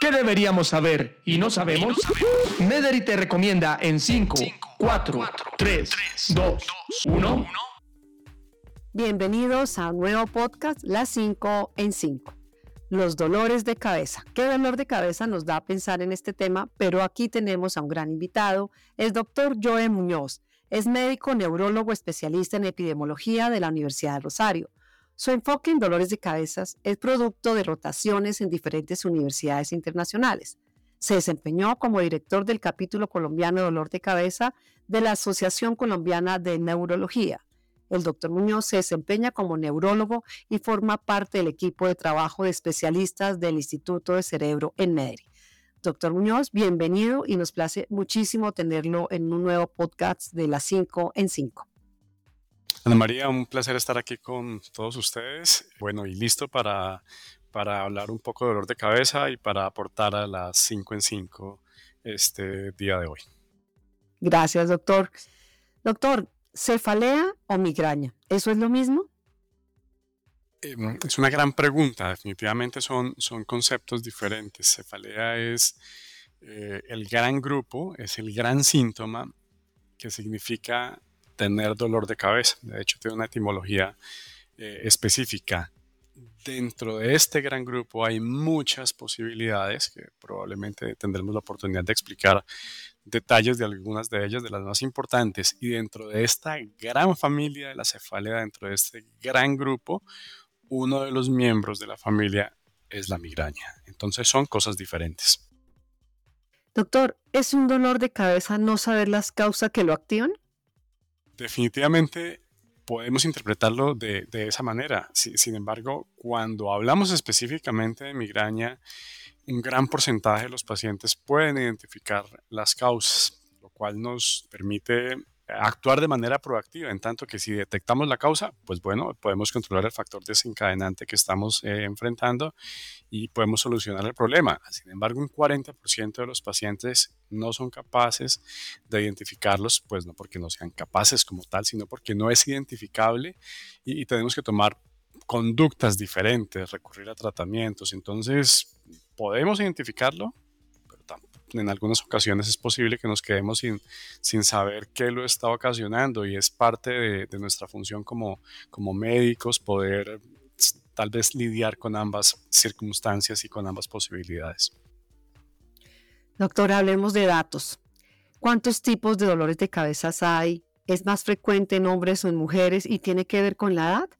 ¿Qué deberíamos saber y no sabemos? Mederi te recomienda en 5, 4, 3, 2, 1. Bienvenidos a un nuevo podcast, Las 5 en 5. Los dolores de cabeza. ¿Qué dolor de cabeza nos da a pensar en este tema? Pero aquí tenemos a un gran invitado, el doctor Joe Muñoz. Es médico neurólogo especialista en epidemiología de la Universidad de Rosario. Su enfoque en dolores de cabezas es producto de rotaciones en diferentes universidades internacionales. Se desempeñó como director del capítulo colombiano de dolor de cabeza de la Asociación Colombiana de Neurología. El doctor Muñoz se desempeña como neurólogo y forma parte del equipo de trabajo de especialistas del Instituto de Cerebro en Medellín. Doctor Muñoz, bienvenido y nos place muchísimo tenerlo en un nuevo podcast de las 5 en 5. Ana María, un placer estar aquí con todos ustedes. Bueno, y listo para, para hablar un poco de dolor de cabeza y para aportar a las 5 en 5 este día de hoy. Gracias, doctor. Doctor, ¿cefalea o migraña? ¿Eso es lo mismo? Em, es una gran pregunta. Definitivamente son, son conceptos diferentes. Cefalea es eh, el gran grupo, es el gran síntoma que significa tener dolor de cabeza. De hecho, tiene una etimología eh, específica. Dentro de este gran grupo hay muchas posibilidades que probablemente tendremos la oportunidad de explicar detalles de algunas de ellas, de las más importantes. Y dentro de esta gran familia de la cefalea, dentro de este gran grupo, uno de los miembros de la familia es la migraña. Entonces son cosas diferentes. Doctor, ¿es un dolor de cabeza no saber las causas que lo activan? Definitivamente podemos interpretarlo de, esa manera. sin embargo, cuando hablamos específicamente de migraña, un gran porcentaje de los pacientes pueden identificar las causas, lo cual nos permite actuar de manera proactiva, en tanto que si detectamos la causa, pues bueno, podemos controlar el factor desencadenante que estamos eh, enfrentando y podemos solucionar el problema. Sin embargo, un 40% de los pacientes no son capaces de identificarlos, pues no porque no sean capaces como tal, sino porque no es identificable y, y tenemos que tomar conductas diferentes, recurrir a tratamientos. Entonces, podemos identificarlo, en algunas ocasiones es posible que nos quedemos sin, sin saber qué lo está ocasionando y es parte de, nuestra función como, como médicos poder tal vez lidiar con ambas circunstancias y con ambas posibilidades. Doctor, hablemos de datos. ¿Cuántos tipos de dolores de cabeza hay? ¿Es más frecuente en hombres o en mujeres y tiene que ver con la edad?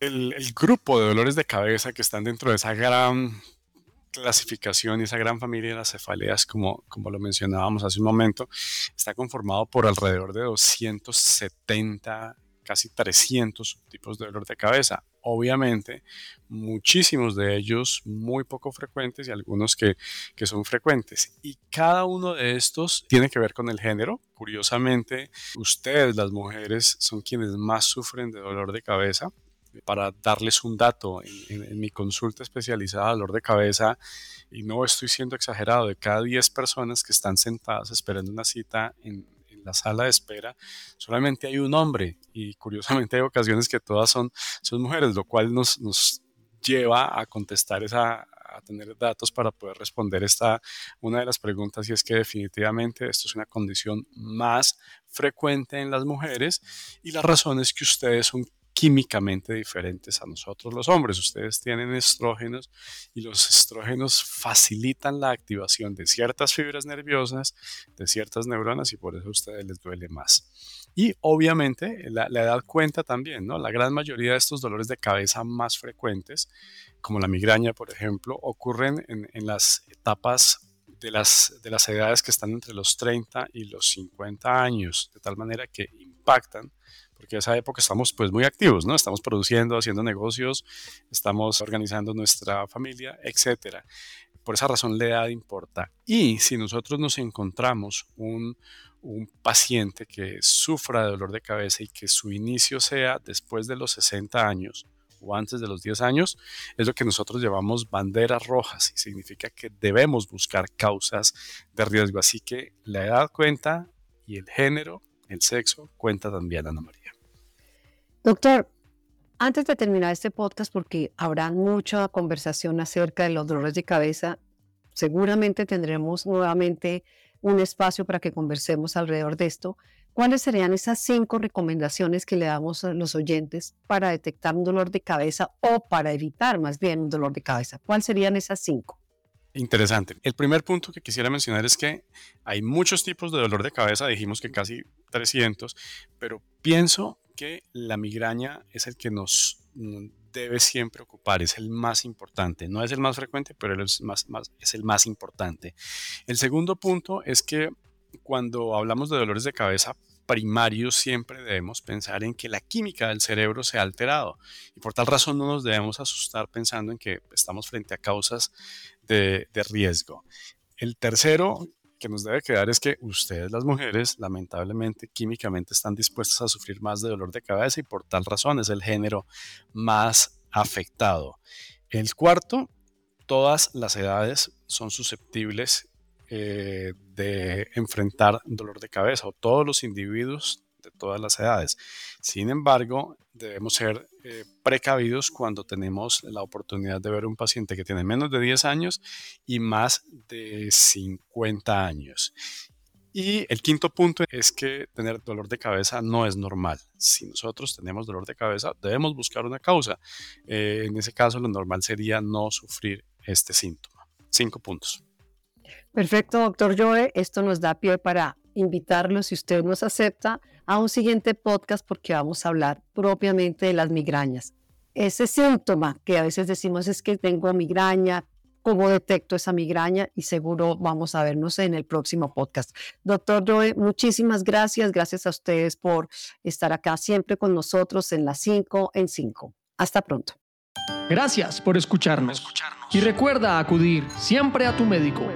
El, el, grupo de dolores de cabeza que están dentro de esa gran clasificación y esa gran familia de las cefaleas, como, como lo mencionábamos hace un momento, está conformado por alrededor de 270, casi 300 tipos de dolor de cabeza. Obviamente, muchísimos de ellos muy poco frecuentes y algunos que, que son frecuentes. Y cada uno de estos tiene que ver con el género. Curiosamente, ustedes, las mujeres, son quienes más sufren de dolor de cabeza para darles un dato, en, mi consulta especializada dolor de cabeza, y no estoy siendo exagerado, de cada 10 personas que están sentadas esperando una cita en, la sala de espera, solamente hay un hombre y curiosamente hay ocasiones que todas son, son mujeres, lo cual nos, nos lleva a contestar esa, a tener datos para poder responder esta una de las preguntas y es que definitivamente esto es una condición más frecuente en las mujeres y la razón es que ustedes son químicamente diferentes a nosotros los hombres. Ustedes tienen estrógenos y los estrógenos facilitan la activación de ciertas fibras nerviosas, de ciertas neuronas y por eso a ustedes les duele más. Y obviamente la, edad cuenta también, ¿no? La gran mayoría de estos dolores de cabeza más frecuentes, como la migraña, por ejemplo, ocurren en, en las etapas de las, de las edades que están entre los 30 y los 50 años, de tal manera que impactan porque esa época estamos pues muy activos, ¿no? Estamos produciendo, haciendo negocios, estamos organizando nuestra familia, etcétera. Por esa razón la edad importa. Y si nosotros nos encontramos un, un paciente que sufra de dolor de cabeza y que su inicio sea después de los 60 años, o antes de los 10 años, es lo que nosotros llevamos banderas rojas y significa que debemos buscar causas de riesgo. Así que la edad cuenta y el género, el sexo cuenta también, Ana María. Doctor, Antes de terminar este podcast, porque habrá mucha conversación acerca de los dolores de cabeza, seguramente tendremos nuevamente un espacio para que conversemos alrededor de esto. ¿Cuáles serían esas cinco recomendaciones que le damos a los oyentes para detectar un dolor de cabeza o para evitar más bien un dolor de cabeza? ¿Cuáles serían esas cinco? Interesante. El primer punto que quisiera mencionar es que hay muchos tipos de dolor de cabeza, dijimos que casi 300, pero pienso que la migraña es el que nos debe siempre ocupar, es el más importante. No es el más frecuente, pero es, más, es el más importante. El segundo punto es que cuando hablamos de dolores de cabeza primarios, siempre debemos pensar en que la química del cerebro se ha alterado y por tal razón no nos debemos asustar pensando en que estamos frente a causas de, de riesgo. El tercero que nos debe quedar es que ustedes las mujeres lamentablemente químicamente están dispuestas a sufrir más de dolor de cabeza y por tal razón es el género más afectado. El cuarto, todas las edades son susceptibles eh, de enfrentar dolor de cabeza o todos los individuos de todas las edades. Sin embargo, debemos ser eh, precavidos cuando tenemos la oportunidad de ver un paciente que tiene menos de 10 años y más de 50 años. Y el quinto punto es que tener dolor de cabeza no es normal. Si nosotros tenemos dolor de cabeza, debemos buscar una causa. Eh, en ese caso, lo normal sería no sufrir este síntoma. Cinco puntos. Perfecto, doctor Joe. Esto nos da pie para invitarlo, si usted nos acepta, a un siguiente podcast porque vamos a hablar propiamente de las migrañas. Ese síntoma que a veces decimos es que tengo migraña, cómo detecto esa migraña y seguro vamos a vernos en el próximo podcast. Doctor Joe, muchísimas gracias. Gracias a ustedes por estar acá siempre con nosotros en las 5 en 5. Hasta pronto. Gracias por escucharnos. Y recuerda acudir siempre a tu médico.